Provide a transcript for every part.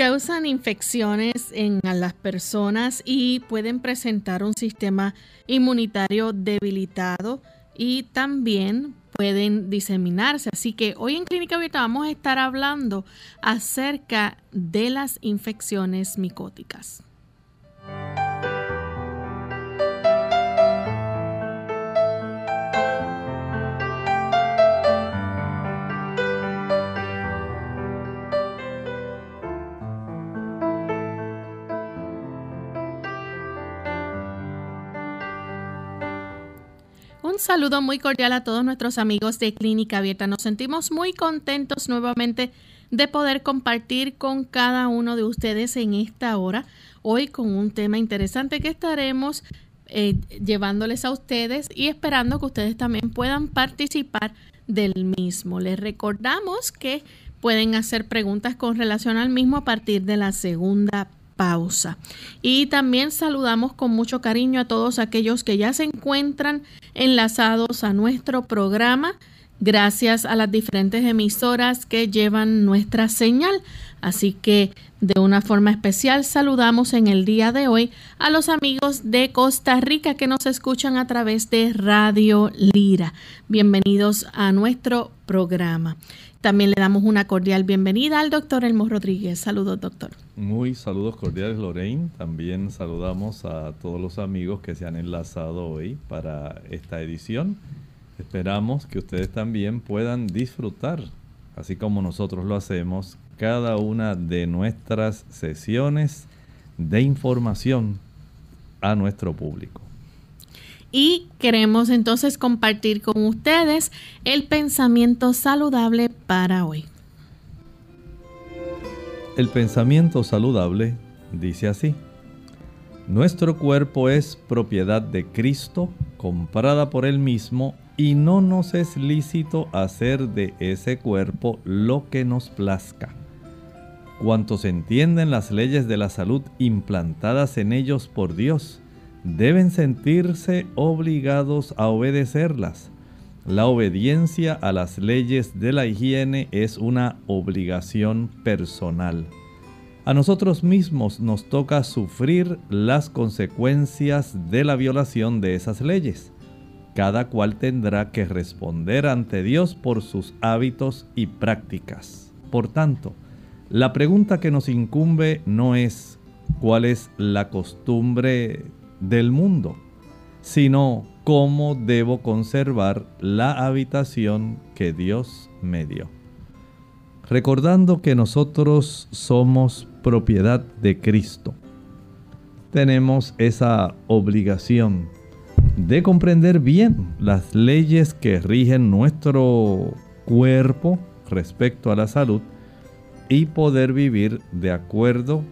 Causan infecciones en las personas y pueden presentar un sistema inmunitario debilitado y también pueden diseminarse. Así que hoy en Clínica Abierta vamos a estar hablando acerca de las infecciones micóticas. Saludo muy cordial a todos nuestros amigos de Clínica Abierta. Nos sentimos muy contentos nuevamente de poder compartir con cada uno de ustedes en esta hora, hoy con un tema interesante que estaremos eh, llevándoles a ustedes y esperando que ustedes también puedan participar del mismo. Les recordamos que pueden hacer preguntas con relación al mismo a partir de la segunda pausa. Y también saludamos con mucho cariño a todos aquellos que ya se encuentran enlazados a nuestro programa gracias a las diferentes emisoras que llevan nuestra señal. Así que de una forma especial saludamos en el día de hoy a los amigos de Costa Rica que nos escuchan a través de Radio Lira. Bienvenidos a nuestro programa. También le damos una cordial bienvenida al doctor Elmo Rodríguez. Saludos, doctor. Muy saludos cordiales, Lorraine. También saludamos a todos los amigos que se han enlazado hoy para esta edición. Esperamos que ustedes también puedan disfrutar, así como nosotros lo hacemos, cada una de nuestras sesiones de información a nuestro público y queremos entonces compartir con ustedes el pensamiento saludable para hoy. El pensamiento saludable dice así. Nuestro cuerpo es propiedad de Cristo, comprada por Él mismo, y no nos es lícito hacer de ese cuerpo lo que nos plazca. Cuantos entienden las leyes de la salud implantadas en ellos por Dios, deben sentirse obligados a obedecerlas. La obediencia a las leyes de la higiene es una obligación personal. A nosotros mismos nos toca sufrir las consecuencias de la violación de esas leyes. Cada cual tendrá que responder ante Dios por sus hábitos y prácticas. Por tanto, la pregunta que nos incumbe no es cuál es la costumbre del mundo, sino cómo debo conservar la habitación que Dios me dio. Recordando que nosotros somos propiedad de Cristo, tenemos esa obligación de comprender bien las leyes que rigen nuestro cuerpo, respecto a la salud y poder vivir de acuerdo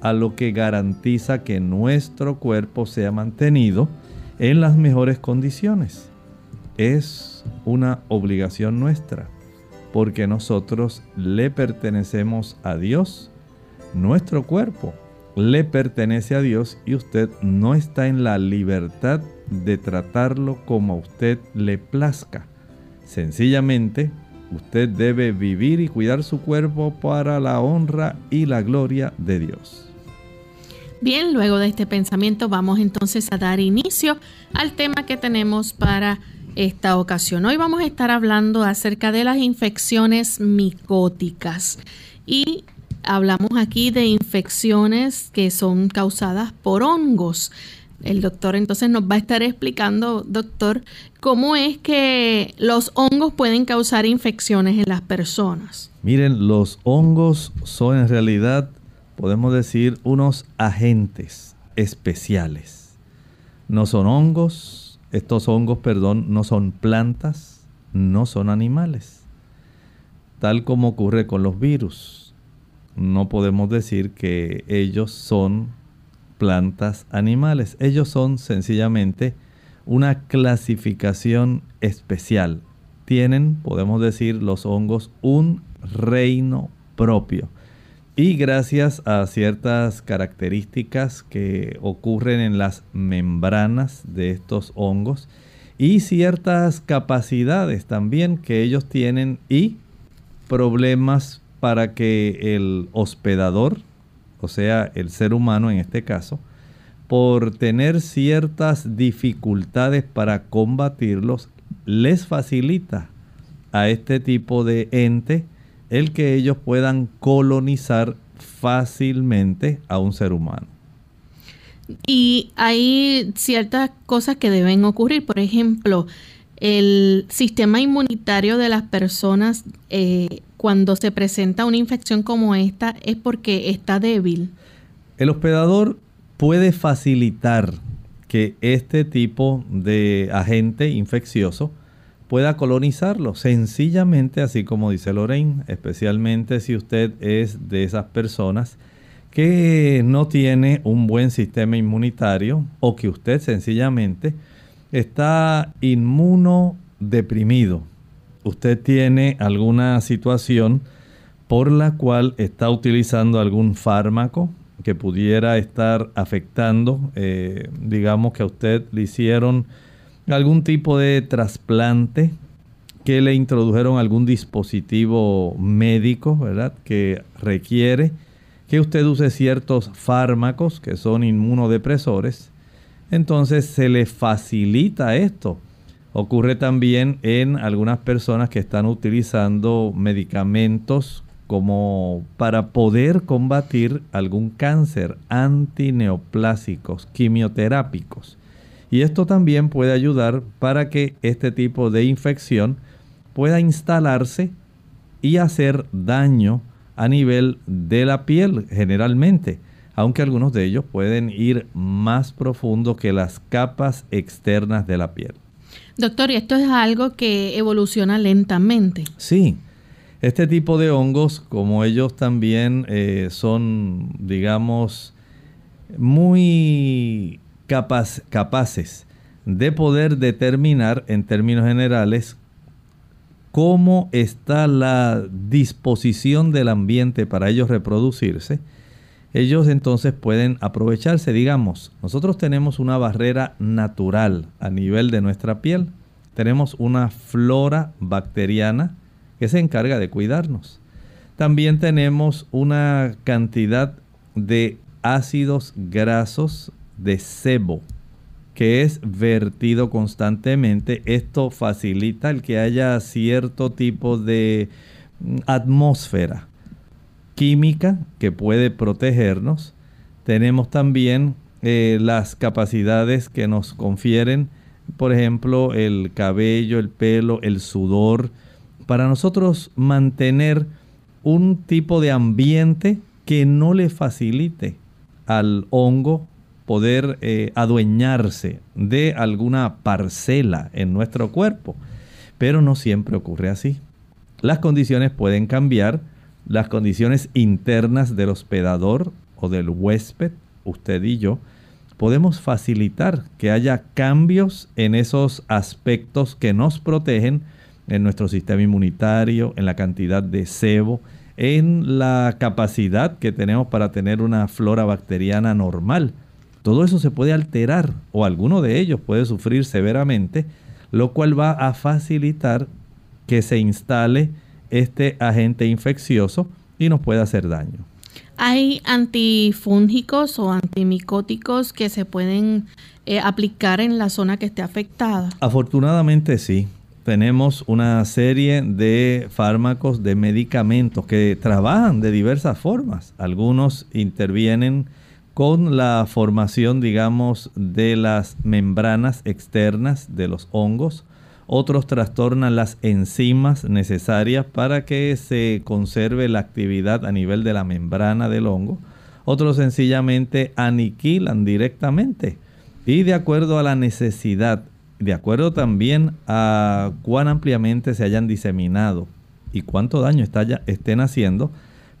a lo que garantiza que nuestro cuerpo sea mantenido en las mejores condiciones. Es una obligación nuestra, porque nosotros le pertenecemos a Dios. Nuestro cuerpo le pertenece a Dios y usted no está en la libertad de tratarlo como a usted le plazca. Sencillamente, usted debe vivir y cuidar su cuerpo para la honra y la gloria de Dios. Bien, luego de este pensamiento vamos entonces a dar inicio al tema que tenemos para esta ocasión. Hoy vamos a estar hablando acerca de las infecciones micóticas y hablamos aquí de infecciones que son causadas por hongos. El doctor entonces nos va a estar explicando, doctor, cómo es que los hongos pueden causar infecciones en las personas. Miren, los hongos son en realidad podemos decir, unos agentes especiales. No son hongos, estos hongos, perdón, no son plantas, no son animales. Tal como ocurre con los virus. No podemos decir que ellos son plantas animales. Ellos son sencillamente una clasificación especial. Tienen, podemos decir, los hongos un reino propio y gracias a ciertas características que ocurren en las membranas de estos hongos y ciertas capacidades también que ellos tienen y problemas para que el hospedador, o sea, el ser humano en este caso, por tener ciertas dificultades para combatirlos, les facilita a este tipo de ente el que ellos puedan colonizar fácilmente a un ser humano. Y hay ciertas cosas que deben ocurrir. Por ejemplo, el sistema inmunitario de las personas eh, cuando se presenta una infección como esta es porque está débil. El hospedador puede facilitar que este tipo de agente infeccioso pueda colonizarlo. Sencillamente, así como dice Lorraine, especialmente si usted es de esas personas que no tiene un buen sistema inmunitario o que usted sencillamente está inmunodeprimido. Usted tiene alguna situación por la cual está utilizando algún fármaco que pudiera estar afectando, eh, digamos que a usted le hicieron algún tipo de trasplante, que le introdujeron algún dispositivo médico, ¿verdad? Que requiere que usted use ciertos fármacos que son inmunodepresores. Entonces se le facilita esto. Ocurre también en algunas personas que están utilizando medicamentos como para poder combatir algún cáncer antineoplásicos, quimioterápicos. Y esto también puede ayudar para que este tipo de infección pueda instalarse y hacer daño a nivel de la piel generalmente, aunque algunos de ellos pueden ir más profundo que las capas externas de la piel. Doctor, ¿y esto es algo que evoluciona lentamente? Sí, este tipo de hongos, como ellos también eh, son, digamos, muy capaces de poder determinar en términos generales cómo está la disposición del ambiente para ellos reproducirse, ellos entonces pueden aprovecharse, digamos, nosotros tenemos una barrera natural a nivel de nuestra piel, tenemos una flora bacteriana que se encarga de cuidarnos. También tenemos una cantidad de ácidos grasos de sebo que es vertido constantemente. Esto facilita el que haya cierto tipo de mm, atmósfera química que puede protegernos. Tenemos también eh, las capacidades que nos confieren, por ejemplo, el cabello, el pelo, el sudor, para nosotros mantener un tipo de ambiente que no le facilite al hongo poder eh, adueñarse de alguna parcela en nuestro cuerpo. Pero no siempre ocurre así. las condiciones pueden cambiar, las condiciones internas del hospedador o del huésped, usted y yo, podemos facilitar que haya cambios en esos aspectos que nos protegen en nuestro sistema inmunitario, en la cantidad de sebo, en la capacidad que tenemos para tener una flora bacteriana normal. Todo eso se puede alterar o alguno de ellos puede sufrir severamente, lo cual va a facilitar que se instale este agente infeccioso y nos puede hacer daño. ¿Hay antifúngicos o antimicóticos que se pueden eh, aplicar en la zona que esté afectada? Afortunadamente sí. Tenemos una serie de fármacos, de medicamentos que trabajan de diversas formas. Algunos intervienen con la formación, digamos, de las membranas externas de los hongos. Otros trastornan las enzimas necesarias para que se conserve la actividad a nivel de la membrana del hongo. Otros sencillamente aniquilan directamente. Y de acuerdo a la necesidad, de acuerdo también a cuán ampliamente se hayan diseminado y cuánto daño estén haciendo,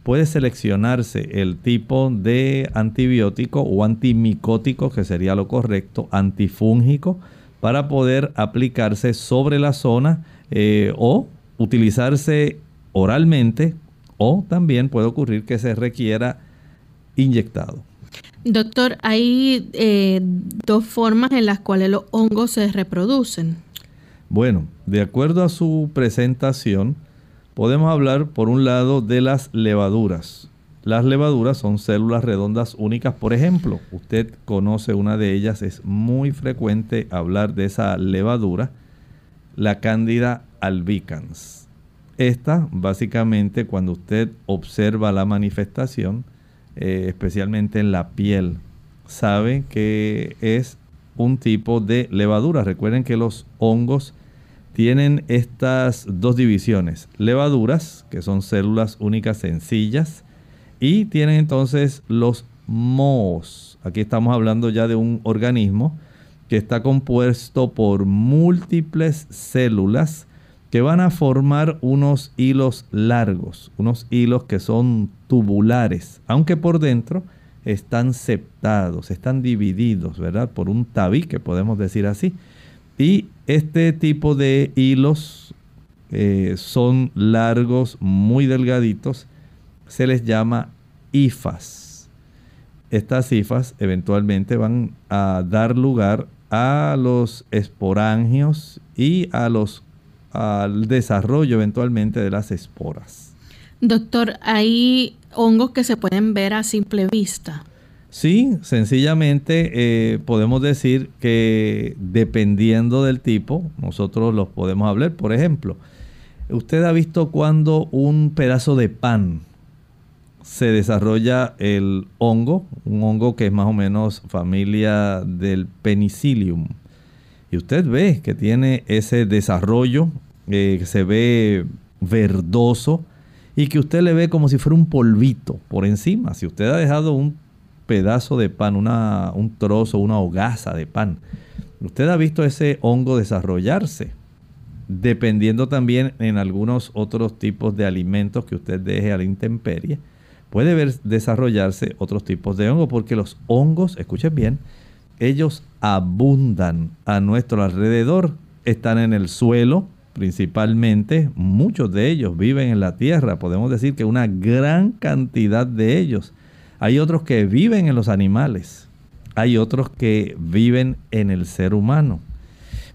puede seleccionarse el tipo de antibiótico o antimicótico, que sería lo correcto, antifúngico, para poder aplicarse sobre la zona eh, o utilizarse oralmente o también puede ocurrir que se requiera inyectado. Doctor, hay eh, dos formas en las cuales los hongos se reproducen. Bueno, de acuerdo a su presentación, podemos hablar por un lado de las levaduras. Las levaduras son células redondas únicas, por ejemplo, usted conoce una de ellas, es muy frecuente hablar de esa levadura, la cándida albicans. Esta, básicamente, cuando usted observa la manifestación, eh, especialmente en la piel, sabe que es un tipo de levadura. Recuerden que los hongos tienen estas dos divisiones, levaduras, que son células únicas sencillas, y tienen entonces los mohos. Aquí estamos hablando ya de un organismo que está compuesto por múltiples células que van a formar unos hilos largos, unos hilos que son tubulares, aunque por dentro están septados, están divididos, ¿verdad? Por un tabique, podemos decir así. Y este tipo de hilos eh, son largos, muy delgaditos, se les llama hifas. Estas hifas eventualmente van a dar lugar a los esporangios y a los, al desarrollo eventualmente de las esporas. Doctor, hay hongos que se pueden ver a simple vista. Sí, sencillamente eh, podemos decir que dependiendo del tipo, nosotros los podemos hablar. Por ejemplo, usted ha visto cuando un pedazo de pan se desarrolla el hongo, un hongo que es más o menos familia del penicillium. Y usted ve que tiene ese desarrollo, eh, que se ve verdoso y que usted le ve como si fuera un polvito por encima. Si usted ha dejado un pedazo de pan, una, un trozo, una hogaza de pan, usted ha visto ese hongo desarrollarse. Dependiendo también en algunos otros tipos de alimentos que usted deje a la intemperie, puede ver desarrollarse otros tipos de hongos, porque los hongos, escuchen bien, ellos abundan a nuestro alrededor, están en el suelo principalmente, muchos de ellos viven en la tierra, podemos decir que una gran cantidad de ellos. Hay otros que viven en los animales, hay otros que viven en el ser humano,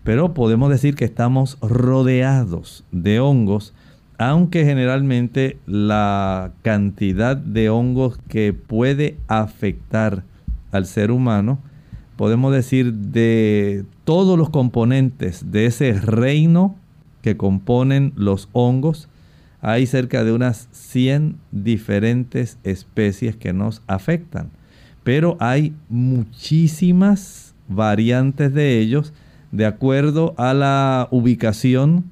pero podemos decir que estamos rodeados de hongos aunque generalmente la cantidad de hongos que puede afectar al ser humano, podemos decir de todos los componentes de ese reino que componen los hongos, hay cerca de unas 100 diferentes especies que nos afectan. Pero hay muchísimas variantes de ellos de acuerdo a la ubicación,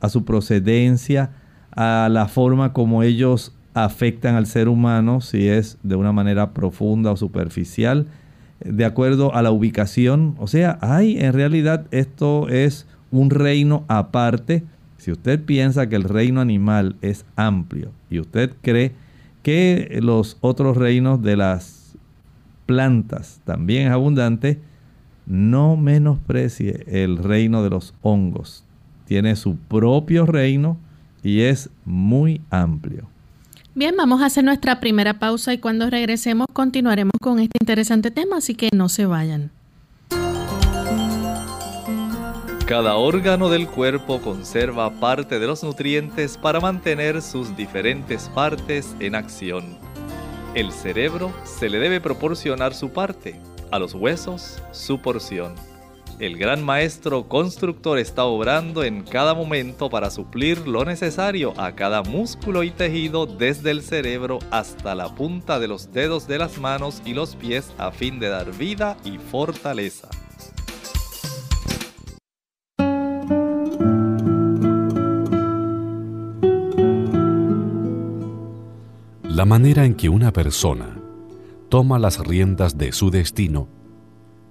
a su procedencia, a la forma como ellos afectan al ser humano, si es de una manera profunda o superficial, de acuerdo a la ubicación. O sea, hay en realidad esto es un reino aparte. Si usted piensa que el reino animal es amplio y usted cree que los otros reinos de las plantas también es abundante, no menosprecie el reino de los hongos. Tiene su propio reino y es muy amplio. Bien, vamos a hacer nuestra primera pausa y cuando regresemos continuaremos con este interesante tema, así que no se vayan. Cada órgano del cuerpo conserva parte de los nutrientes para mantener sus diferentes partes en acción. El cerebro se le debe proporcionar su parte, a los huesos su porción. El gran maestro constructor está obrando en cada momento para suplir lo necesario a cada músculo y tejido desde el cerebro hasta la punta de los dedos de las manos y los pies a fin de dar vida y fortaleza. La manera en que una persona toma las riendas de su destino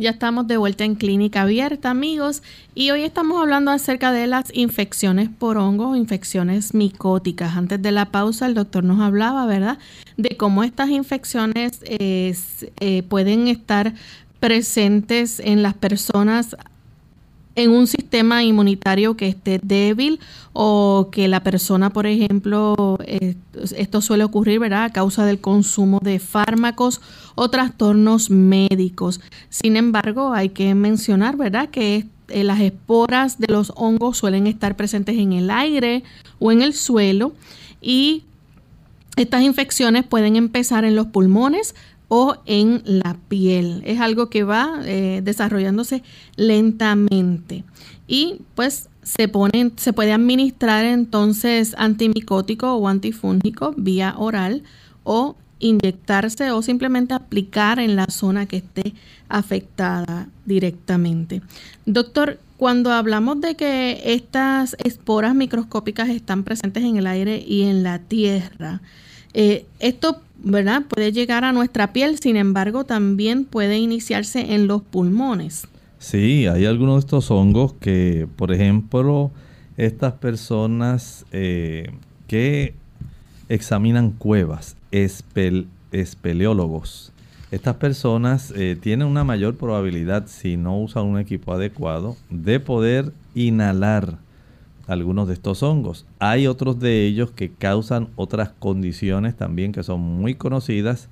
Ya estamos de vuelta en clínica abierta, amigos, y hoy estamos hablando acerca de las infecciones por hongo, infecciones micóticas. Antes de la pausa, el doctor nos hablaba, ¿verdad?, de cómo estas infecciones eh, pueden estar presentes en las personas en un sistema inmunitario que esté débil o que la persona, por ejemplo, eh, esto suele ocurrir, ¿verdad?, a causa del consumo de fármacos o trastornos médicos. Sin embargo, hay que mencionar, ¿verdad?, que eh, las esporas de los hongos suelen estar presentes en el aire o en el suelo y estas infecciones pueden empezar en los pulmones, o en la piel. Es algo que va eh, desarrollándose lentamente. Y pues se, pone, se puede administrar entonces antimicótico o antifúngico vía oral o inyectarse o simplemente aplicar en la zona que esté afectada directamente. Doctor, cuando hablamos de que estas esporas microscópicas están presentes en el aire y en la tierra, eh, esto ¿verdad? Puede llegar a nuestra piel, sin embargo, también puede iniciarse en los pulmones. Sí, hay algunos de estos hongos que, por ejemplo, estas personas eh, que examinan cuevas, espeleólogos, estas personas eh, tienen una mayor probabilidad, si no usan un equipo adecuado, de poder inhalar algunos de estos hongos. Hay otros de ellos que causan otras condiciones también que son muy conocidas,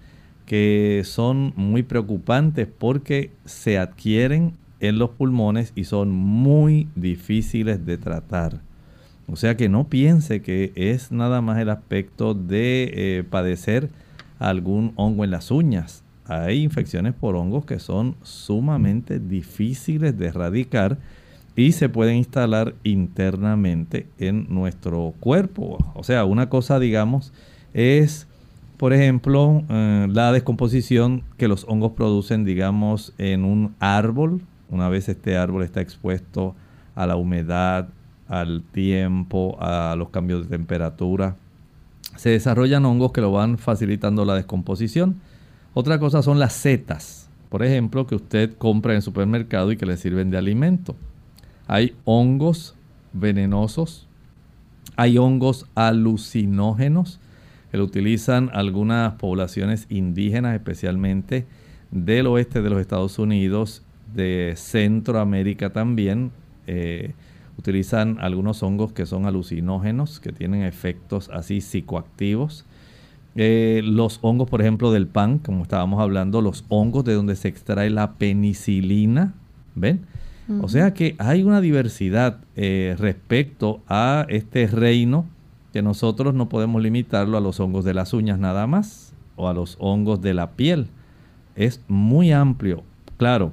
que son muy preocupantes porque se adquieren en los pulmones y son muy difíciles de tratar. O sea que no piense que es nada más el aspecto de eh, padecer algún hongo en las uñas. Hay infecciones por hongos que son sumamente difíciles de erradicar y se pueden instalar internamente en nuestro cuerpo. O sea, una cosa, digamos, es, por ejemplo, eh, la descomposición que los hongos producen, digamos, en un árbol. Una vez este árbol está expuesto a la humedad, al tiempo, a los cambios de temperatura, se desarrollan hongos que lo van facilitando la descomposición. Otra cosa son las setas, por ejemplo, que usted compra en el supermercado y que le sirven de alimento. Hay hongos venenosos, hay hongos alucinógenos que lo utilizan algunas poblaciones indígenas, especialmente del oeste de los Estados Unidos, de Centroamérica también. Eh, utilizan algunos hongos que son alucinógenos, que tienen efectos así psicoactivos. Eh, los hongos, por ejemplo, del pan, como estábamos hablando, los hongos de donde se extrae la penicilina, ¿ven? O sea que hay una diversidad eh, respecto a este reino que nosotros no podemos limitarlo a los hongos de las uñas nada más o a los hongos de la piel. Es muy amplio. Claro,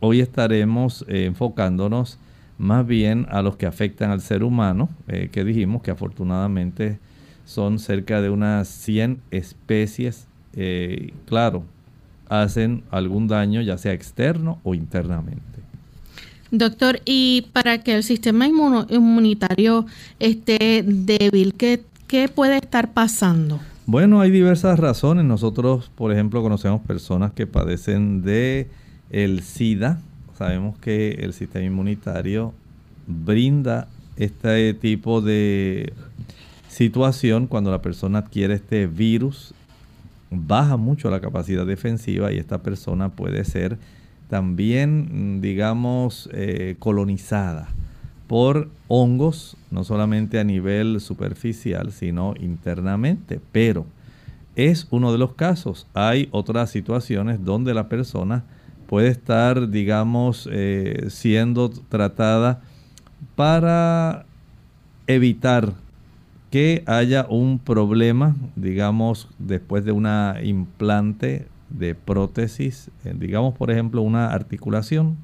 hoy estaremos eh, enfocándonos más bien a los que afectan al ser humano, eh, que dijimos que afortunadamente son cerca de unas 100 especies. claro, hacen algún daño ya sea externo o internamente. Doctor, y para que el sistema inmunitario esté débil, ¿qué, puede estar pasando? Bueno, hay diversas razones. Nosotros, por ejemplo, conocemos personas que padecen de el SIDA. Sabemos que el sistema inmunitario brinda este tipo de situación cuando la persona adquiere este virus, baja mucho la capacidad defensiva y esta persona puede ser también, digamos, eh, colonizada por hongos, no solamente a nivel superficial, sino internamente. Pero es uno de los casos. Hay otras situaciones donde la persona puede estar, digamos, eh, siendo tratada para evitar que haya un problema, digamos, después de una implante de prótesis, eh, digamos por ejemplo una articulación,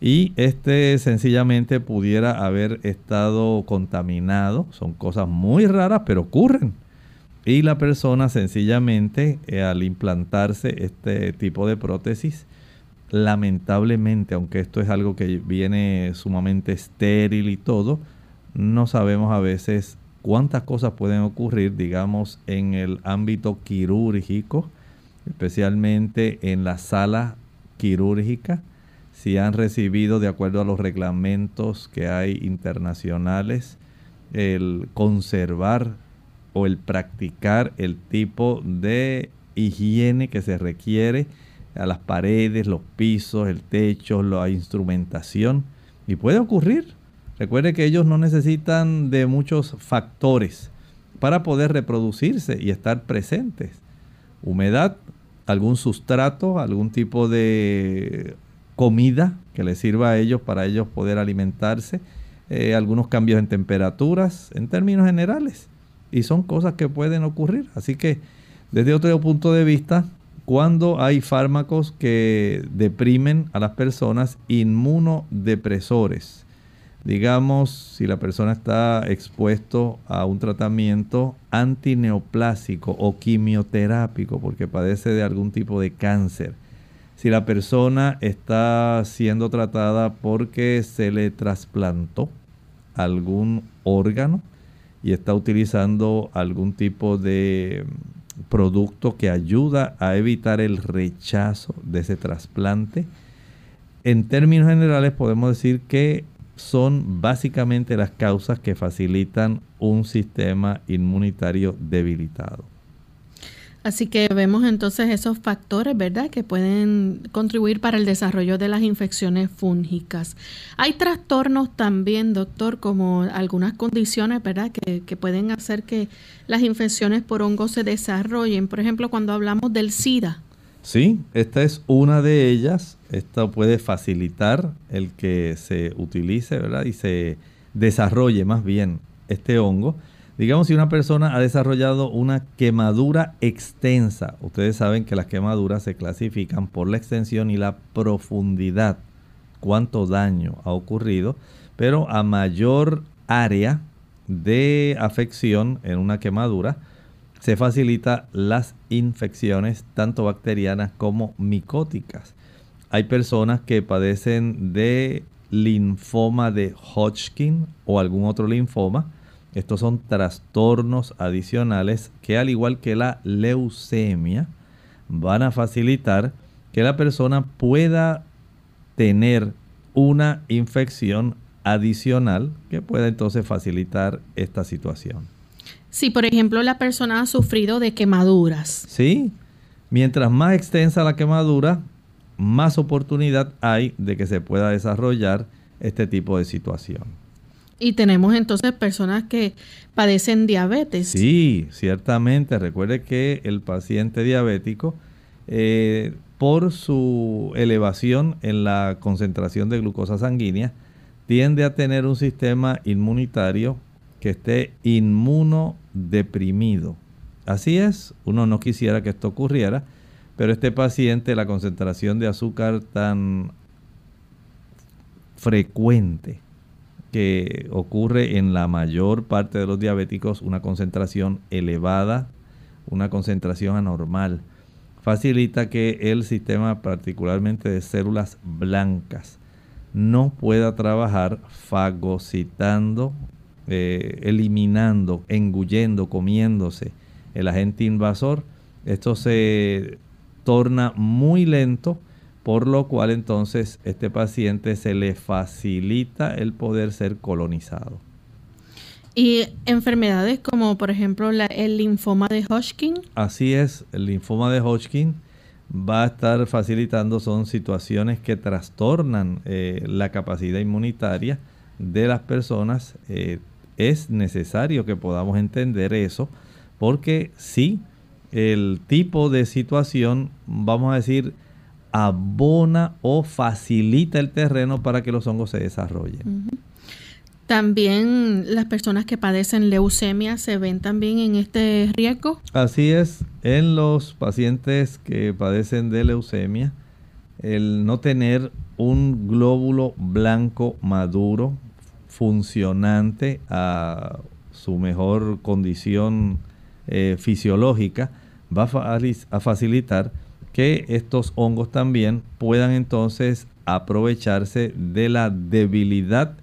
y este sencillamente pudiera haber estado contaminado, son cosas muy raras pero ocurren. Y la persona sencillamente eh, al implantarse este tipo de prótesis, lamentablemente, aunque esto es algo que viene sumamente estéril y todo, no sabemos a veces cuántas cosas pueden ocurrir, digamos, en el ámbito quirúrgico especialmente en la sala quirúrgica, si han recibido de acuerdo a los reglamentos que hay internacionales el conservar o el practicar el tipo de higiene que se requiere a las paredes, los pisos, el techo, la instrumentación. Y puede ocurrir. Recuerde que ellos no necesitan de muchos factores para poder reproducirse y estar presentes. Humedad, algún sustrato, algún tipo de comida que les sirva a ellos para ellos poder alimentarse, eh, algunos cambios en temperaturas, en términos generales. Y son cosas que pueden ocurrir. Así que desde otro punto de vista, cuando hay fármacos que deprimen a las personas, inmunodepresores, digamos, si la persona está expuesto a un tratamiento antineoplásico o quimioterápico porque padece de algún tipo de cáncer, si la persona está siendo tratada porque se le trasplantó algún órgano y está utilizando algún tipo de producto que ayuda a evitar el rechazo de ese trasplante, en términos generales podemos decir que son básicamente las causas que facilitan un sistema inmunitario debilitado. Así que vemos entonces esos factores, ¿verdad?, que pueden contribuir para el desarrollo de las infecciones fúngicas. Hay trastornos también, doctor, como algunas condiciones, ¿verdad?, que, que pueden hacer que las infecciones por hongos se desarrollen. Por ejemplo, cuando hablamos del SIDA. Sí, esta es una de ellas. Esto puede facilitar el que se utilice, ¿verdad? Y se desarrolle más bien este hongo. Digamos, si una persona ha desarrollado una quemadura extensa, ustedes saben que las quemaduras se clasifican por la extensión y la profundidad, cuánto daño ha ocurrido, pero a mayor área de afección en una quemadura, se facilita las infecciones tanto bacterianas como micóticas. Hay personas que padecen de linfoma de Hodgkin o algún otro linfoma estos son trastornos adicionales que al igual que la leucemia van a facilitar que la persona pueda tener una infección adicional que pueda entonces facilitar esta situación. Si por ejemplo la persona ha sufrido de quemaduras. Sí, mientras más extensa la quemadura, más oportunidad hay de que se pueda desarrollar este tipo de situación. Y tenemos entonces personas que padecen diabetes. Sí, ciertamente. Recuerde que el paciente diabético, eh, por su elevación en la concentración de glucosa sanguínea, tiende a tener un sistema inmunitario que esté inmunodeprimido. Así es, uno no quisiera que esto ocurriera, pero este paciente, la concentración de azúcar tan frecuente, que ocurre en la mayor parte de los diabéticos una concentración elevada, una concentración anormal. Facilita que el sistema particularmente de células blancas no pueda trabajar fagocitando, eh, eliminando, engullendo, comiéndose el agente invasor. Esto se torna muy lento por lo cual entonces este paciente se le facilita el poder ser colonizado. ¿Y enfermedades como por ejemplo el linfoma de Hodgkin? Así es, el linfoma de Hodgkin va a estar facilitando, son situaciones que trastornan eh, la capacidad inmunitaria de las personas. Eh, es necesario que podamos entender eso, porque si el tipo de situación, vamos a decir, abona o facilita el terreno para que los hongos se desarrollen. También las personas que padecen leucemia se ven también en este riesgo. Así es, en los pacientes que padecen de leucemia, el no tener un glóbulo blanco maduro, funcionante a su mejor condición eh, fisiológica, va a facilitar que estos hongos también puedan entonces aprovecharse de la debilidad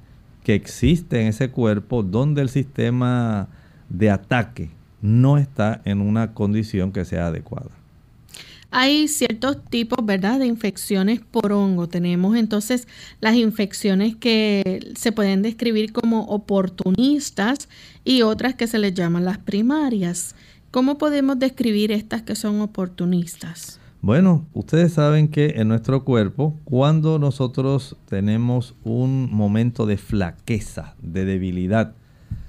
que existe en ese cuerpo donde el sistema de ataque no está en una condición que sea adecuada. Hay ciertos tipos, ¿verdad?, de infecciones por hongo. Tenemos entonces las infecciones que se pueden describir como oportunistas y otras que se les llaman las primarias. ¿Cómo podemos describir estas que son oportunistas? Bueno, ustedes saben que en nuestro cuerpo, cuando nosotros tenemos un momento de flaqueza, de debilidad,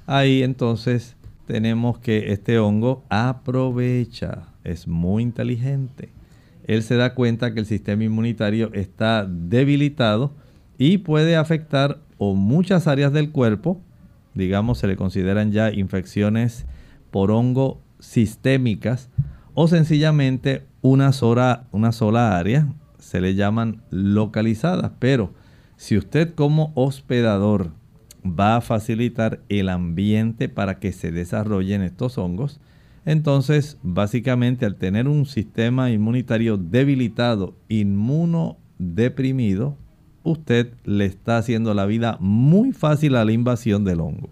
ahí entonces tenemos que este hongo aprovecha, es muy inteligente. Él se da cuenta que el sistema inmunitario está debilitado y puede afectar o muchas áreas del cuerpo, digamos se le consideran ya infecciones por hongo sistémicas, o sencillamente una sola, una sola área, se le llaman localizadas. Pero si usted como hospedador va a facilitar el ambiente para que se desarrollen estos hongos, entonces básicamente al tener un sistema inmunitario debilitado, inmunodeprimido, usted le está haciendo la vida muy fácil a la invasión del hongo.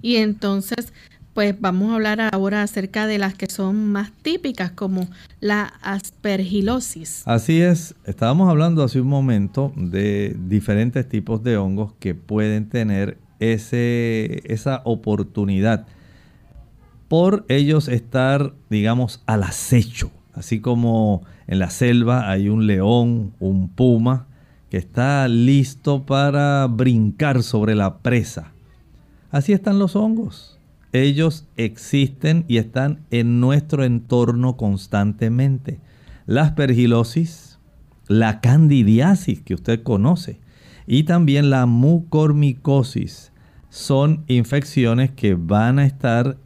Y entonces pues vamos a hablar ahora acerca de las que son más típicas, como la aspergilosis. Así es, estábamos hablando hace un momento de diferentes tipos de hongos que pueden tener ese, esa oportunidad por ellos estar, digamos, al acecho. Así como en la selva hay un león, un puma, que está listo para brincar sobre la presa. Así están los hongos ellos existen y están en nuestro entorno constantemente. La aspergilosis, la candidiasis que usted conoce y también la mucormicosis son infecciones que van a estar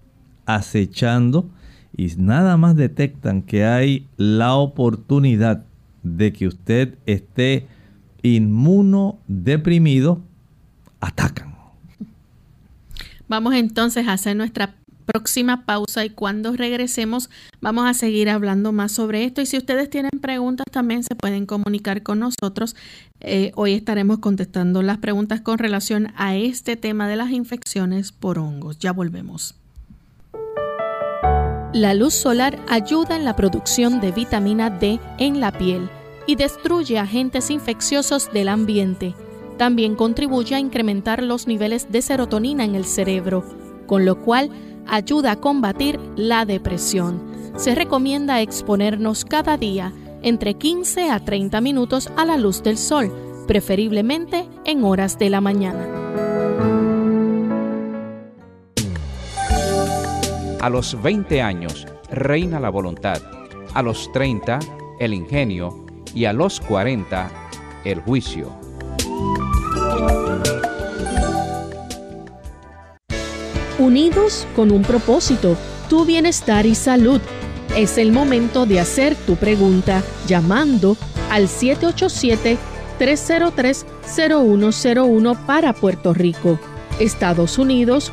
acechando y nada más detectan que hay la oportunidad de que usted esté inmunodeprimido, atacan. Vamos entonces a hacer nuestra próxima pausa y cuando regresemos vamos a seguir hablando más sobre esto y si ustedes tienen preguntas también se pueden comunicar con nosotros. Eh, hoy estaremos contestando las preguntas con relación a este tema de las infecciones por hongos. Ya volvemos. La luz solar ayuda en la producción de vitamina D en la piel y destruye agentes infecciosos del ambiente. También contribuye a incrementar los niveles de serotonina en el cerebro, con lo cual ayuda a combatir la depresión. Se recomienda exponernos cada día entre 15 a 30 minutos a la luz del sol, preferiblemente en horas de la mañana. A los 20 años reina la voluntad, a los 30 el ingenio y a los 40 el juicio. Unidos con un propósito, tu bienestar y salud. Es el momento de hacer tu pregunta llamando al 787-303-0101 para Puerto Rico, Estados Unidos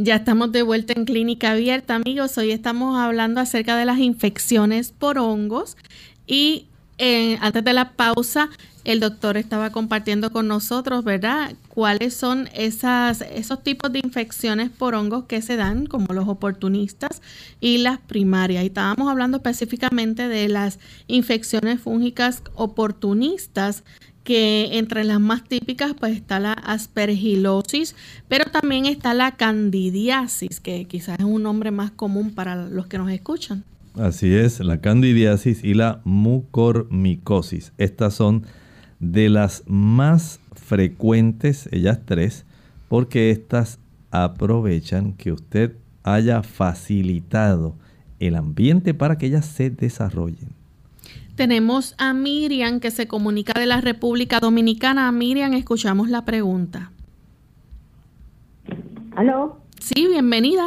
Ya estamos de vuelta en Clínica Abierta, amigos. Hoy estamos hablando acerca de las infecciones por hongos y eh, antes de la pausa el doctor estaba compartiendo con nosotros, ¿verdad? ¿Cuáles son esas, esos tipos de infecciones por hongos que se dan, como los oportunistas y las primarias? Y estábamos hablando específicamente de las infecciones fúngicas oportunistas, que entre las más típicas pues está la aspergilosis, pero también está la candidiasis, que quizás es un nombre más común para los que nos escuchan. Así es, la candidiasis y la mucormicosis. Estas son de las más frecuentes, ellas tres, porque estas aprovechan que usted haya facilitado el ambiente para que ellas se desarrollen. Tenemos a Miriam que se comunica de la República Dominicana. Miriam, escuchamos la pregunta. ¿Aló? Sí, bienvenida.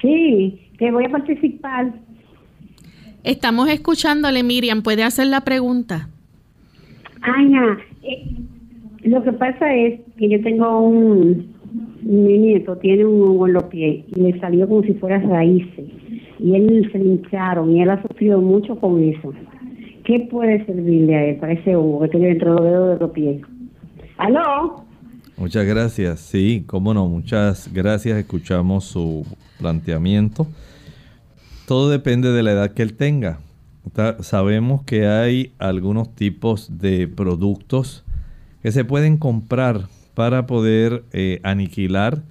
Sí, que voy a participar. Estamos escuchándole, Miriam. ¿Puede hacer la pregunta? Ana, eh, lo que pasa es que yo tengo un, mi nieto tiene un hongo en los pies y le salió como si fuera raíces y él se hincharon y él ha sufrido mucho con eso. ¿Qué puede servirle a él para ese hongo que tiene dentro de los dedos de los pies? ¿Aló? Muchas gracias. Sí, cómo no, muchas gracias. Escuchamos su planteamiento. Todo depende de la edad que él tenga sabemos que hay algunos tipos de productos que se pueden comprar para poder eh, aniquilar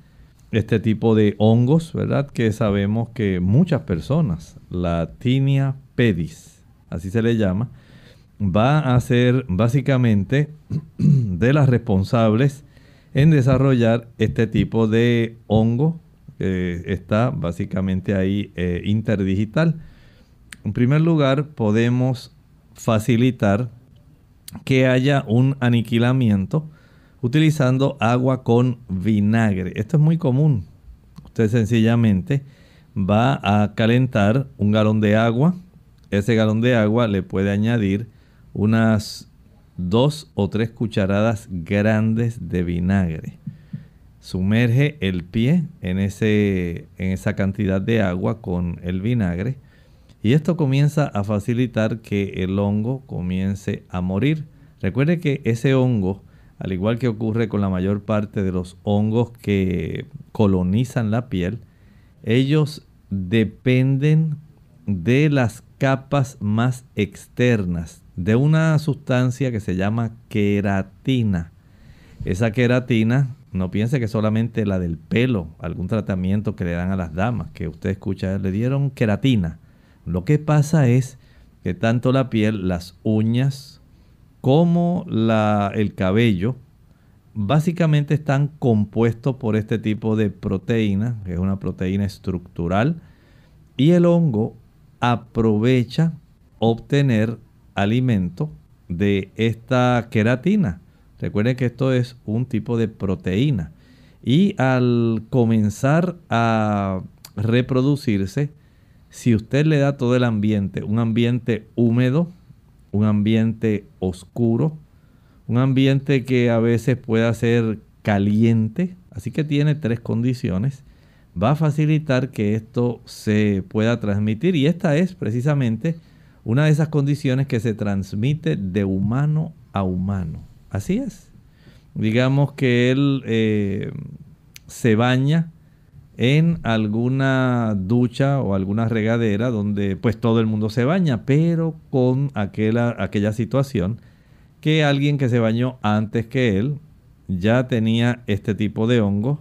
este tipo de hongos, ¿verdad? Que sabemos que muchas personas, la tinea pedis, así se le llama, va a ser básicamente de las responsables en desarrollar este tipo de hongo que está básicamente ahí eh, interdigital. En primer lugar, podemos facilitar que haya un aniquilamiento utilizando agua con vinagre. Esto es muy común. Usted sencillamente va a calentar un galón de agua. Ese galón de agua le puede añadir unas dos o tres cucharadas grandes de vinagre. sumerge el pie en, ese, en esa cantidad de agua con el vinagre y esto comienza a facilitar que el hongo comience a morir. Recuerde que ese hongo, al igual que ocurre con la mayor parte de los hongos que colonizan la piel, ellos dependen de las capas más externas de una sustancia que se llama queratina. Esa queratina, no piense que solamente la del pelo, algún tratamiento que le dan a las damas, que usted escucha, le dieron queratina. Lo que pasa es que tanto la piel, las uñas, como el cabello, básicamente están compuestos por este tipo de proteína, que es una proteína estructural, y el hongo aprovecha obtener alimento de esta queratina. Recuerden que esto es un tipo de proteína. Y al comenzar a reproducirse, si usted le da todo el ambiente, un ambiente húmedo, un ambiente oscuro, un ambiente que a veces pueda ser caliente, así que tiene tres condiciones, va a facilitar que esto se pueda transmitir y esta es precisamente una de esas condiciones que se transmite de humano a humano. Así es. Digamos que él eh, se baña en alguna ducha o alguna regadera donde pues todo el mundo se baña, pero con aquella, aquella situación que alguien que se bañó antes que él ya tenía este tipo de hongo,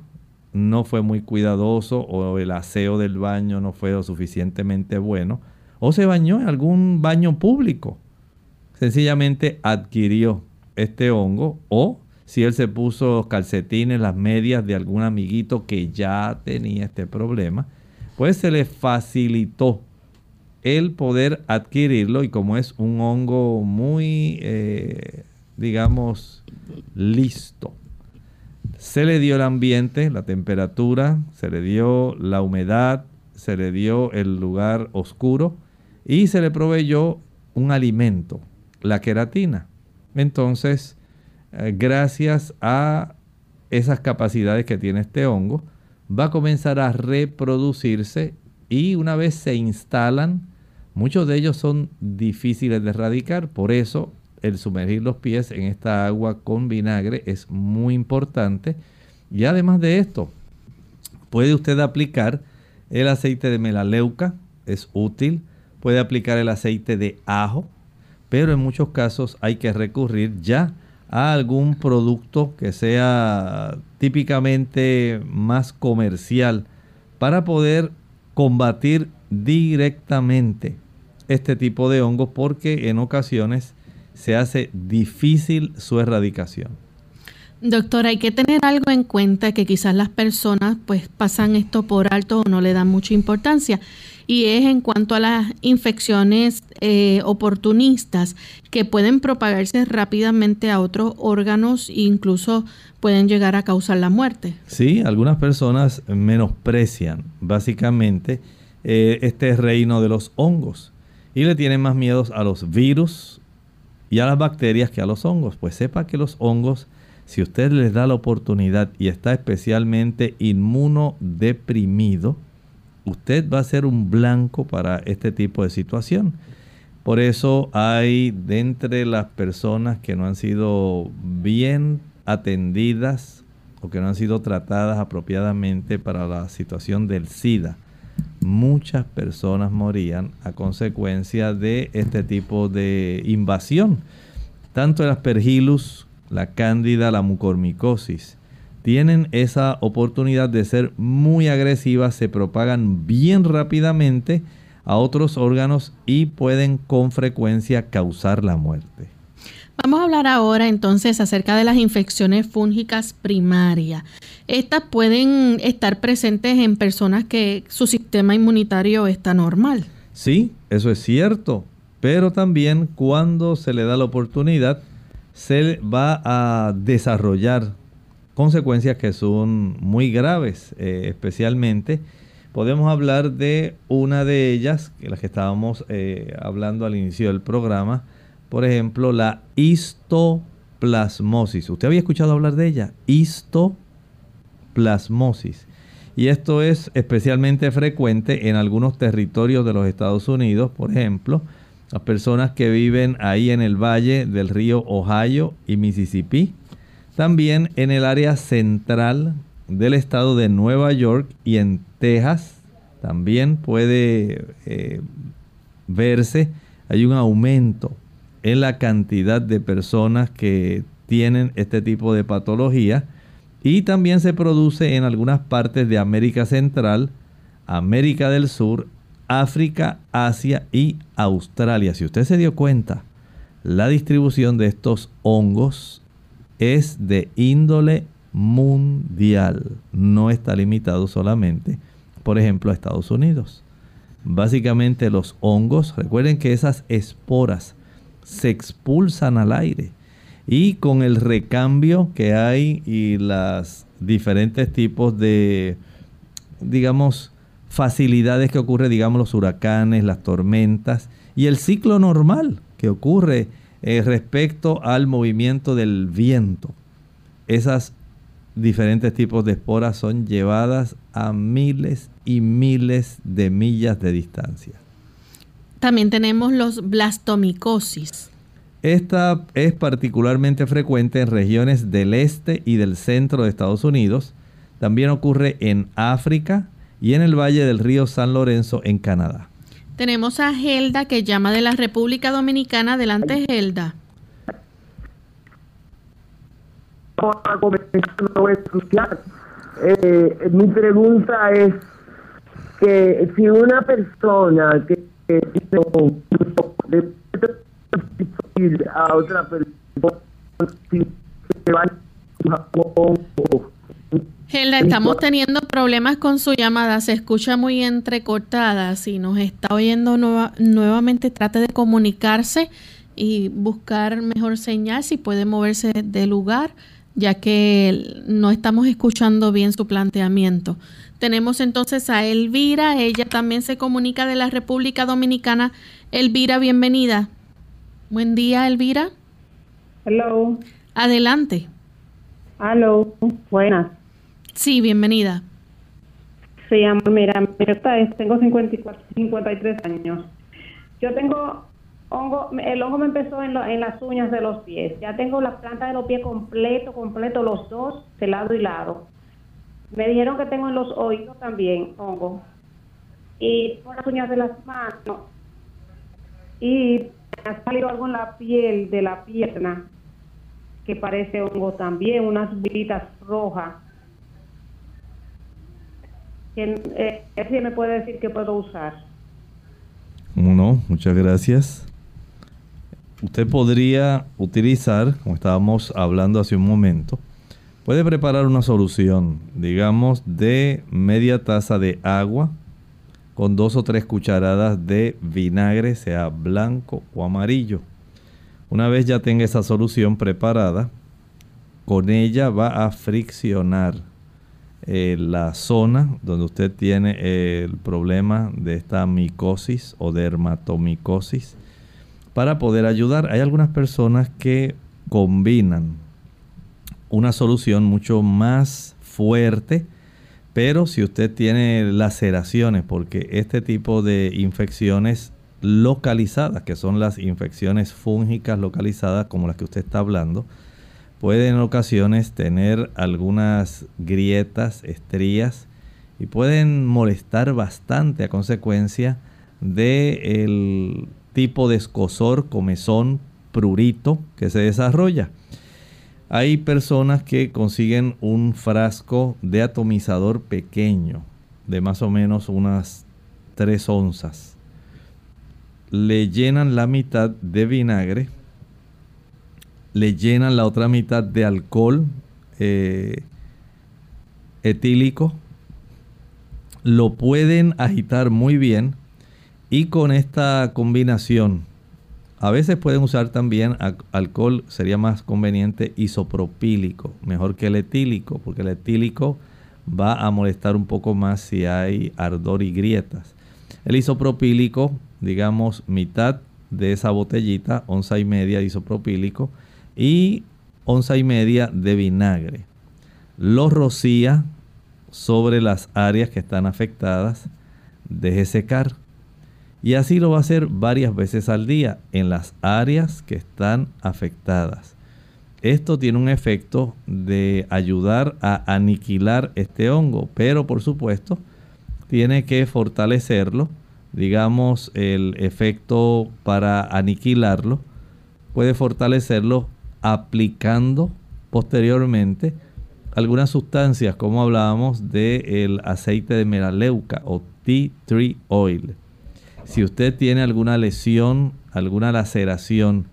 no fue muy cuidadoso o el aseo del baño no fue lo suficientemente bueno, o se bañó en algún baño público. Sencillamente adquirió este hongo o si él se puso calcetines, las medias de algún amiguito que ya tenía este problema, pues se le facilitó el poder adquirirlo y como es un hongo muy, eh, digamos, listo, se le dio el ambiente, la temperatura, se le dio la humedad, se le dio el lugar oscuro y se le proveyó un alimento, la queratina. Entonces, gracias a esas capacidades que tiene este hongo, va a comenzar a reproducirse y una vez se instalan, muchos de ellos son difíciles de erradicar, por eso el sumergir los pies en esta agua con vinagre es muy importante. Y además de esto, puede usted aplicar el aceite de melaleuca, es útil. Puede aplicar el aceite de ajo, pero en muchos casos hay que recurrir ya a algún producto que sea típicamente más comercial para poder combatir directamente este tipo de hongos porque en ocasiones se hace difícil su erradicación. Doctor, hay que tener algo en cuenta que quizás las personas pues pasan esto por alto o no le dan mucha importancia y es en cuanto a las infecciones eh, oportunistas que pueden propagarse rápidamente a otros órganos e incluso pueden llegar a causar la muerte. Sí, algunas personas menosprecian básicamente eh, este reino de los hongos y le tienen más miedos a los virus y a las bacterias que a los hongos. Pues sepa que los hongos si usted les da la oportunidad y está especialmente inmunodeprimido, usted va a ser un blanco para este tipo de situación. Por eso hay de entre las personas que no han sido bien atendidas o que no han sido tratadas apropiadamente para la situación del SIDA, muchas personas morían a consecuencia de este tipo de invasión. Tanto el aspergillus la cándida, la mucormicosis, tienen esa oportunidad de ser muy agresivas, se propagan bien rápidamente a otros órganos y pueden con frecuencia causar la muerte. Vamos a hablar ahora entonces acerca de las infecciones fúngicas primarias. Estas pueden estar presentes en personas que su sistema inmunitario está normal. Sí, eso es cierto, pero también cuando se le da la oportunidad se va a desarrollar consecuencias que son muy graves, eh, especialmente podemos hablar de una de ellas, que las que estábamos eh, hablando al inicio del programa, por ejemplo, la histoplasmosis. ¿Usted había escuchado hablar de ella? Histoplasmosis. plasmosis. Y esto es especialmente frecuente en algunos territorios de los Estados Unidos, por ejemplo, las personas que viven ahí en el valle del río Ohio y Mississippi, también en el área central del estado de Nueva York y en Texas, también puede eh, verse, hay un aumento en la cantidad de personas que tienen este tipo de patología y también se produce en algunas partes de América Central, América del Sur, África, Asia y Australia. Si usted se dio cuenta, la distribución de estos hongos es de índole mundial. No está limitado solamente, por ejemplo, a Estados Unidos. Básicamente los hongos, recuerden que esas esporas se expulsan al aire y con el recambio que hay y las diferentes tipos de, digamos, facilidades que ocurre, digamos, los huracanes, las tormentas y el ciclo normal que ocurre eh, respecto al movimiento del viento. Esas diferentes tipos de esporas son llevadas a miles y miles de millas de distancia. También tenemos los blastomicosis. Esta es particularmente frecuente en regiones del este y del centro de Estados Unidos. También ocurre en África y en el valle del río San Lorenzo en Canadá. Tenemos a Gelda que llama de la República Dominicana. Adelante, Gelda. Eh, mi pregunta es que si una persona que, a otra persona Gelda, estamos teniendo problemas con su llamada, se escucha muy entrecortada. Si nos está oyendo nuevamente, trate de comunicarse y buscar mejor señal, si puede moverse de lugar ya que no estamos escuchando bien su planteamiento. Tenemos entonces a Elvira, ella también se comunica de la República Dominicana. Elvira, bienvenida. Buen día, Elvira. Hello. Adelante. Hello, buenas. Sí, bienvenida. Se llama, mira, mira, tengo 54, 53 años. Yo tengo hongo, el hongo me empezó en, en, las uñas de los pies. Ya tengo la planta de los pies completo, completo, los dos, de lado y lado. Me dijeron que tengo en los oídos también hongo. Y por las uñas de las manos. Y me ha salido algo en la piel de la pierna que parece hongo también, unas vilitas rojas. ¿Quién eh, me puede decir que puedo usar? No, muchas gracias usted podría utilizar, como estábamos hablando hace un momento, puede preparar una solución, digamos, de media taza de agua con dos o tres cucharadas de vinagre, sea blanco o amarillo. Una vez ya tenga esa solución preparada, con ella va a friccionar eh, la zona donde usted tiene el problema de esta micosis o dermatomicosis para poder ayudar. Hay algunas personas que combinan una solución mucho más fuerte, pero si usted tiene laceraciones, porque este tipo de infecciones localizadas, que son las infecciones fúngicas localizadas como las que usted está hablando, pueden en ocasiones tener algunas grietas, estrías y pueden molestar bastante a consecuencia de el tipo de escosor, comezón, prurito que se desarrolla. Hay personas que consiguen un frasco de atomizador pequeño, de más o menos unas 3 onzas. Le llenan la mitad de vinagre, le llenan la otra mitad de alcohol eh, etílico, lo pueden agitar muy bien y con esta combinación, a veces pueden usar también alcohol, sería más conveniente isopropílico, mejor que el etílico, porque el etílico va a molestar un poco más si hay ardor y grietas. El isopropílico, digamos, mitad de esa botellita, onza y media de isopropílico y onza y media de vinagre. Lo rocía sobre las áreas que están afectadas, deje secar. Y así lo va a hacer varias veces al día en las áreas que están afectadas. Esto tiene un efecto de ayudar a aniquilar este hongo, pero por supuesto tiene que fortalecerlo. Digamos, el efecto para aniquilarlo puede fortalecerlo aplicando posteriormente algunas sustancias, como hablábamos del aceite de melaleuca o tea tree oil. Si usted tiene alguna lesión, alguna laceración,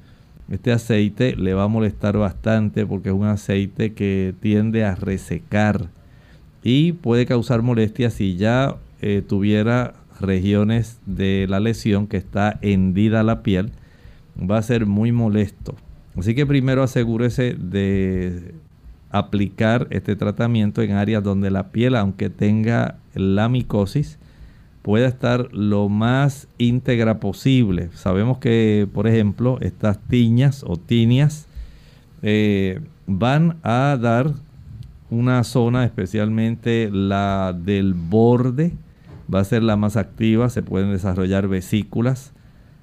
este aceite le va a molestar bastante porque es un aceite que tiende a resecar y puede causar molestias si ya eh, tuviera regiones de la lesión que está hendida la piel. Va a ser muy molesto. Así que primero asegúrese de aplicar este tratamiento en áreas donde la piel, aunque tenga la micosis, pueda estar lo más íntegra posible. Sabemos que, por ejemplo, estas tiñas o tinias eh, van a dar una zona, especialmente la del borde, va a ser la más activa. Se pueden desarrollar vesículas,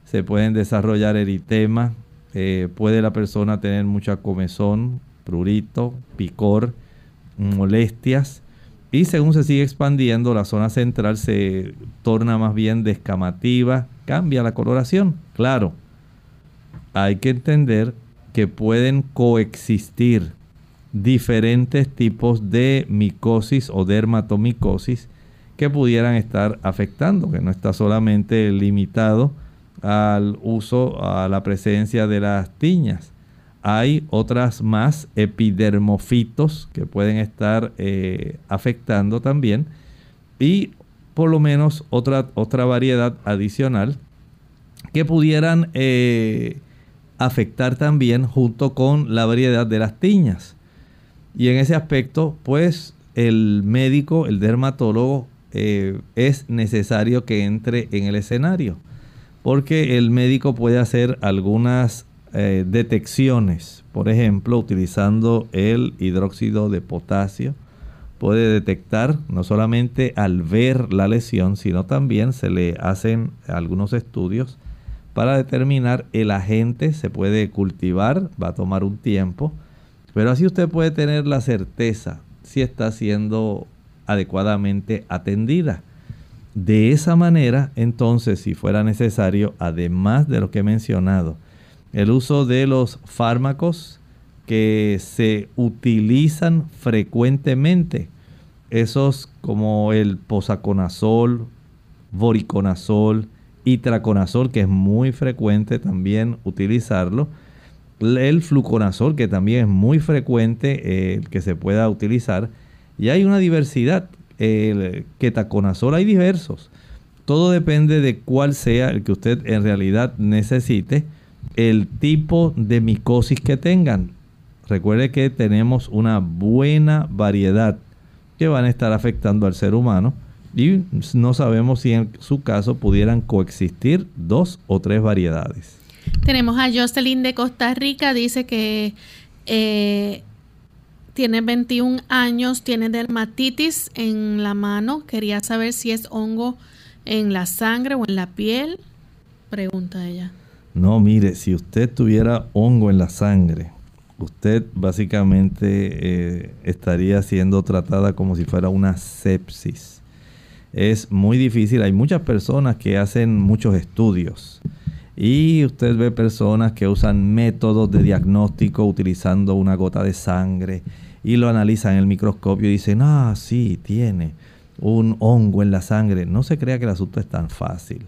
se pueden desarrollar eritema, eh, puede la persona tener mucha comezón, prurito, picor, molestias. Y según se sigue expandiendo, la zona central se torna más bien descamativa, cambia la coloración. Claro, hay que entender que pueden coexistir diferentes tipos de micosis o dermatomicosis que pudieran estar afectando, que no está solamente limitado al uso, a la presencia de las tiñas hay otras más epidermofitos que pueden estar eh, afectando también y por lo menos otra, otra variedad adicional que pudieran eh, afectar también junto con la variedad de las tiñas. Y en ese aspecto, pues el médico, el dermatólogo, eh, es necesario que entre en el escenario, porque el médico puede hacer algunas eh, detecciones, por ejemplo, utilizando el hidróxido de potasio, puede detectar no solamente al ver la lesión, sino también se le hacen algunos estudios para determinar el agente, se puede cultivar, va a tomar un tiempo, pero así usted puede tener la certeza si está siendo adecuadamente atendida. De esa manera, entonces, si fuera necesario, además de lo que he mencionado, el uso de los fármacos que se utilizan frecuentemente, esos como el posaconazol, voriconazol, itraconazol, que es muy frecuente también utilizarlo, el fluconazol, que también es muy frecuente el que se pueda utilizar, y hay una diversidad, el ketaconazol hay diversos, todo depende de cuál sea el que usted en realidad necesite el tipo de micosis que tengan. Recuerde que tenemos una buena variedad que van a estar afectando al ser humano y no sabemos si en su caso pudieran coexistir dos o tres variedades. Tenemos a Jocelyn de Costa Rica, dice que eh, tiene 21 años, tiene dermatitis en la mano, quería saber si es hongo en la sangre o en la piel, pregunta ella. No, mire, si usted tuviera hongo en la sangre, usted básicamente eh, estaría siendo tratada como si fuera una sepsis. Es muy difícil, hay muchas personas que hacen muchos estudios y usted ve personas que usan métodos de diagnóstico utilizando una gota de sangre y lo analizan en el microscopio y dicen, ah, sí, tiene un hongo en la sangre. No se crea que el asunto es tan fácil.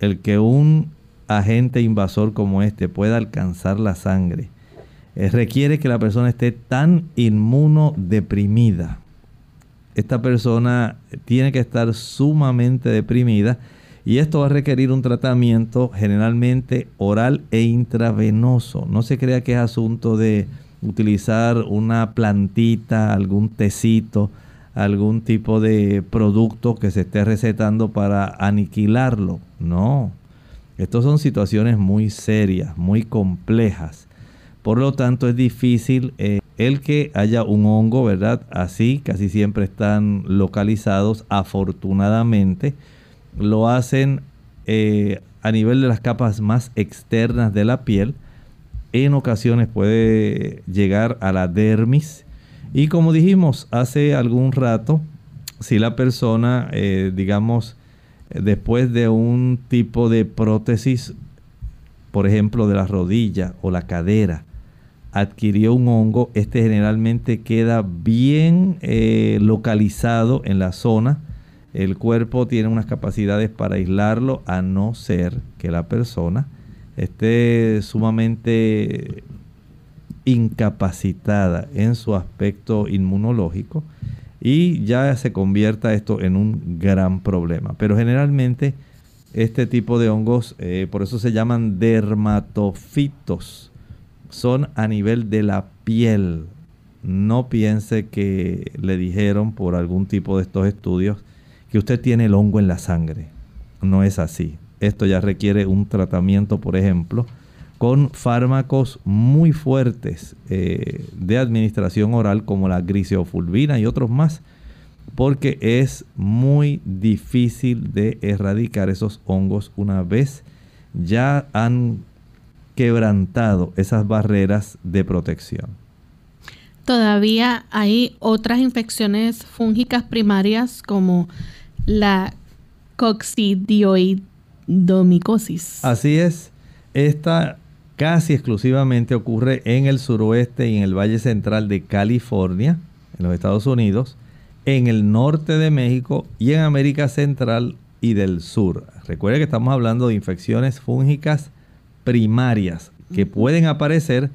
El que un agente invasor como este pueda alcanzar la sangre, eh, requiere que la persona esté tan inmunodeprimida. Esta persona tiene que estar sumamente deprimida y esto va a requerir un tratamiento generalmente oral e intravenoso. No se crea que es asunto de utilizar una plantita, algún tecito, algún tipo de producto que se esté recetando para aniquilarlo. No, estas son situaciones muy serias, muy complejas. Por lo tanto, es difícil eh, el que haya un hongo, ¿verdad? Así, casi siempre están localizados, afortunadamente, lo hacen eh, a nivel de las capas más externas de la piel. En ocasiones puede llegar a la dermis. Y como dijimos hace algún rato, si la persona, eh, digamos, después de un tipo de prótesis, por ejemplo, de la rodilla o la cadera, adquirió un hongo, este generalmente queda bien eh, localizado en la zona. El cuerpo tiene unas capacidades para aislarlo, a no ser que la persona esté sumamente incapacitada en su aspecto inmunológico y ya se convierta esto en un gran problema. Pero generalmente este tipo de hongos, eh, por eso se llaman dermatofitos, son a nivel de la piel. No piense que le dijeron por algún tipo de estos estudios que usted tiene el hongo en la sangre. No es así. Esto ya requiere un tratamiento, por ejemplo, con fármacos muy fuertes eh, de administración oral como la griseofulvina y otros más, porque es muy difícil de erradicar esos hongos una vez ya han quebrantado esas barreras de protección. Todavía hay otras infecciones fúngicas primarias como la Así es. Esta casi exclusivamente ocurre en el suroeste y en el Valle Central de California, en los Estados Unidos, en el norte de México y en América Central y del Sur. Recuerde que estamos hablando de infecciones fúngicas primarias que pueden aparecer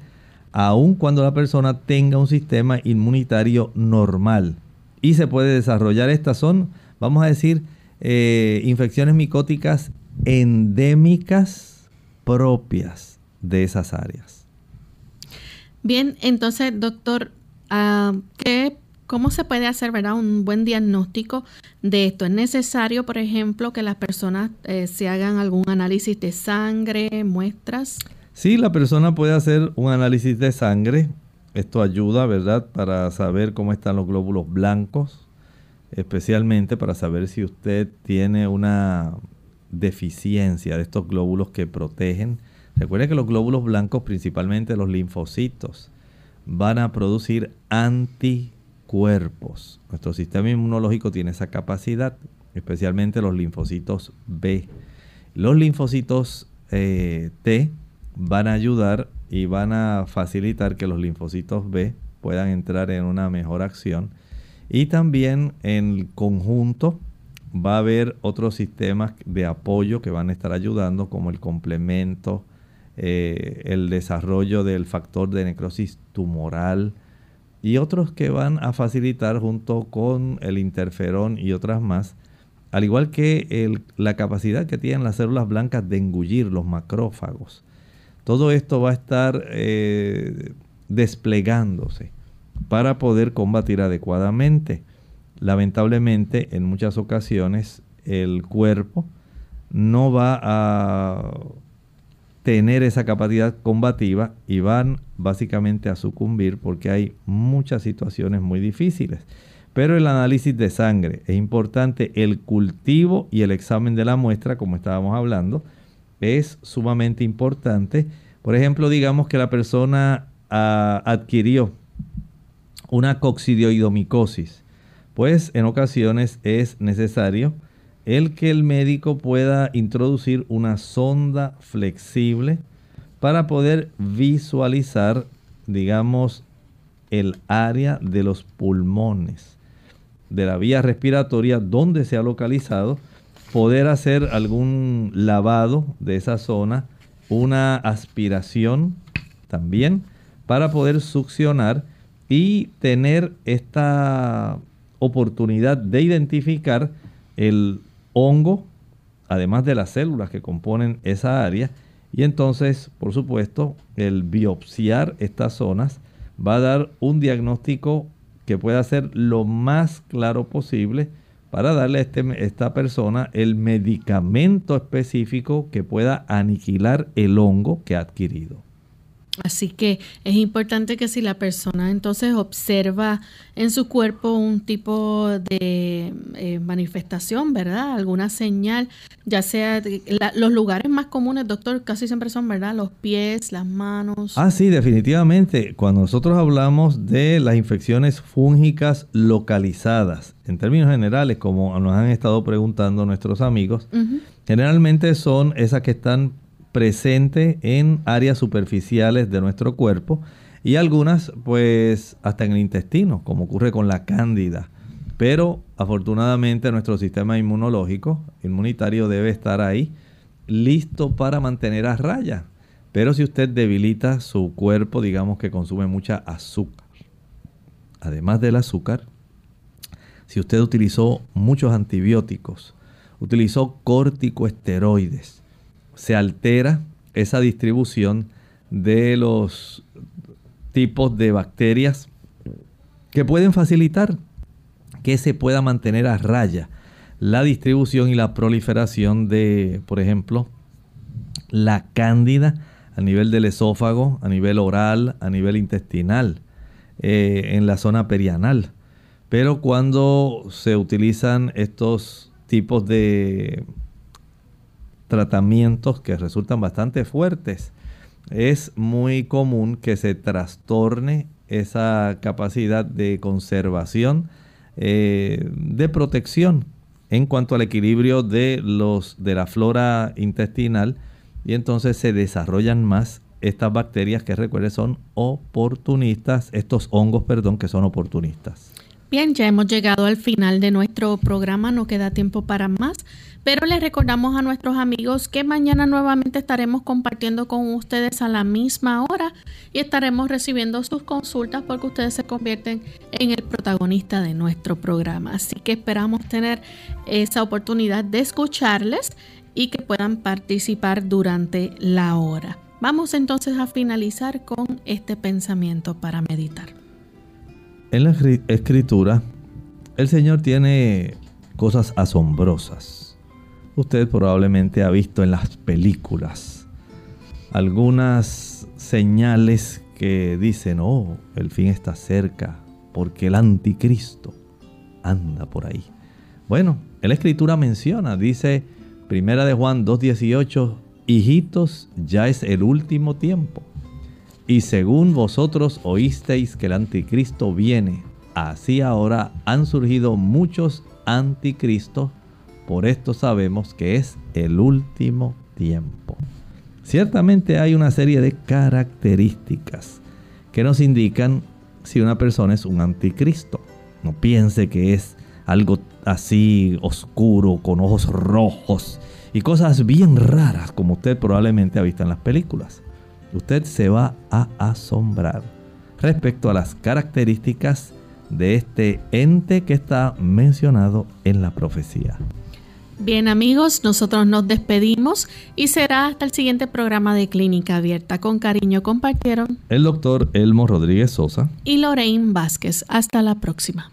aun cuando la persona tenga un sistema inmunitario normal. Y se puede desarrollar, estas son, vamos a decir, eh, infecciones micóticas endémicas propias de esas áreas. Bien, entonces, doctor, ah, ¿cómo se puede hacer ¿verdad? un buen diagnóstico de esto? ¿Es necesario, por ejemplo, que las personas eh, se hagan algún análisis de sangre, muestras? Sí, la persona puede hacer un análisis de sangre. Esto ayuda, ¿verdad?, para saber cómo están los glóbulos blancos, especialmente para saber si usted tiene una deficiencia de estos glóbulos que protegen Recuerde que los glóbulos blancos, principalmente los linfocitos, van a producir anticuerpos. Nuestro sistema inmunológico tiene esa capacidad, especialmente los linfocitos B. Los linfocitos eh, T van a ayudar y van a facilitar que los linfocitos B puedan entrar en una mejor acción. Y también en conjunto va a haber otros sistemas de apoyo que van a estar ayudando, como el complemento, eh, el desarrollo del factor de necrosis tumoral y otros que van a facilitar junto con el interferón y otras más, al igual que la capacidad que tienen las células blancas de engullir los macrófagos. Todo esto va a estar eh, desplegándose para poder combatir adecuadamente. Lamentablemente, en muchas ocasiones, el cuerpo no va a tener esa capacidad combativa y van básicamente a sucumbir porque hay muchas situaciones muy difíciles. Pero el análisis de sangre es importante, el cultivo y el examen de la muestra, como estábamos hablando, es sumamente importante. Por ejemplo, digamos que la persona ah, adquirió una coccidioidomicosis, pues en ocasiones es necesario el que el médico pueda introducir una sonda flexible para poder visualizar, digamos, el área de los pulmones, de la vía respiratoria donde se ha localizado, poder hacer algún lavado de esa zona, una aspiración también, para poder succionar y tener esta oportunidad de identificar el hongo, además de las células que componen esa área. Y entonces, por supuesto, el biopsiar estas zonas va a dar un diagnóstico que pueda ser lo más claro posible para darle a este, esta persona el medicamento específico que pueda aniquilar el hongo que ha adquirido. Así que es importante que si la persona entonces observa en su cuerpo un tipo de eh, manifestación, ¿verdad? Alguna señal, ya sea los lugares más comunes, doctor, casi siempre son, ¿verdad? Los pies, las manos. Ah, sí, definitivamente. Cuando nosotros hablamos de las infecciones fúngicas localizadas, en términos generales, como nos han estado preguntando nuestros amigos, generalmente son esas que están presente en áreas superficiales de nuestro cuerpo y algunas pues hasta en el intestino, como ocurre con la cándida. Pero afortunadamente nuestro sistema inmunológico, inmunitario debe estar ahí listo para mantener a raya. Pero si usted debilita su cuerpo, digamos que consume mucha azúcar. Además del azúcar, si usted utilizó muchos antibióticos, utilizó corticoesteroides, se altera esa distribución de los tipos de bacterias que pueden facilitar que se pueda mantener a raya la distribución y la proliferación de, por ejemplo, la cándida a nivel del esófago, a nivel oral, a nivel intestinal, eh, en la zona perianal. Pero cuando se utilizan estos tipos de tratamientos que resultan bastante fuertes, es muy común que se trastorne esa capacidad de conservación, eh, de protección en cuanto al equilibrio de, los, de la flora intestinal y entonces se desarrollan más estas bacterias que recuerden son oportunistas, estos hongos, perdón, que son oportunistas. Bien, ya hemos llegado al final de nuestro programa, no queda tiempo para más. Pero les recordamos a nuestros amigos que mañana nuevamente estaremos compartiendo con ustedes a la misma hora y estaremos recibiendo sus consultas porque ustedes se convierten en el protagonista de nuestro programa. Así que esperamos tener esa oportunidad de escucharles y que puedan participar durante la hora. Vamos entonces a finalizar con este pensamiento para meditar. En la escritura, el Señor tiene cosas asombrosas usted probablemente ha visto en las películas algunas señales que dicen, oh, el fin está cerca, porque el anticristo anda por ahí. Bueno, la escritura menciona, dice Primera de Juan 2.18, hijitos, ya es el último tiempo. Y según vosotros oísteis que el anticristo viene, así ahora han surgido muchos anticristos por esto sabemos que es el último tiempo. Ciertamente hay una serie de características que nos indican si una persona es un anticristo. No piense que es algo así oscuro, con ojos rojos y cosas bien raras como usted probablemente ha visto en las películas. Usted se va a asombrar respecto a las características de este ente que está mencionado en la profecía. Bien amigos, nosotros nos despedimos y será hasta el siguiente programa de Clínica Abierta. Con cariño compartieron el doctor Elmo Rodríguez Sosa y Lorraine Vázquez. Hasta la próxima.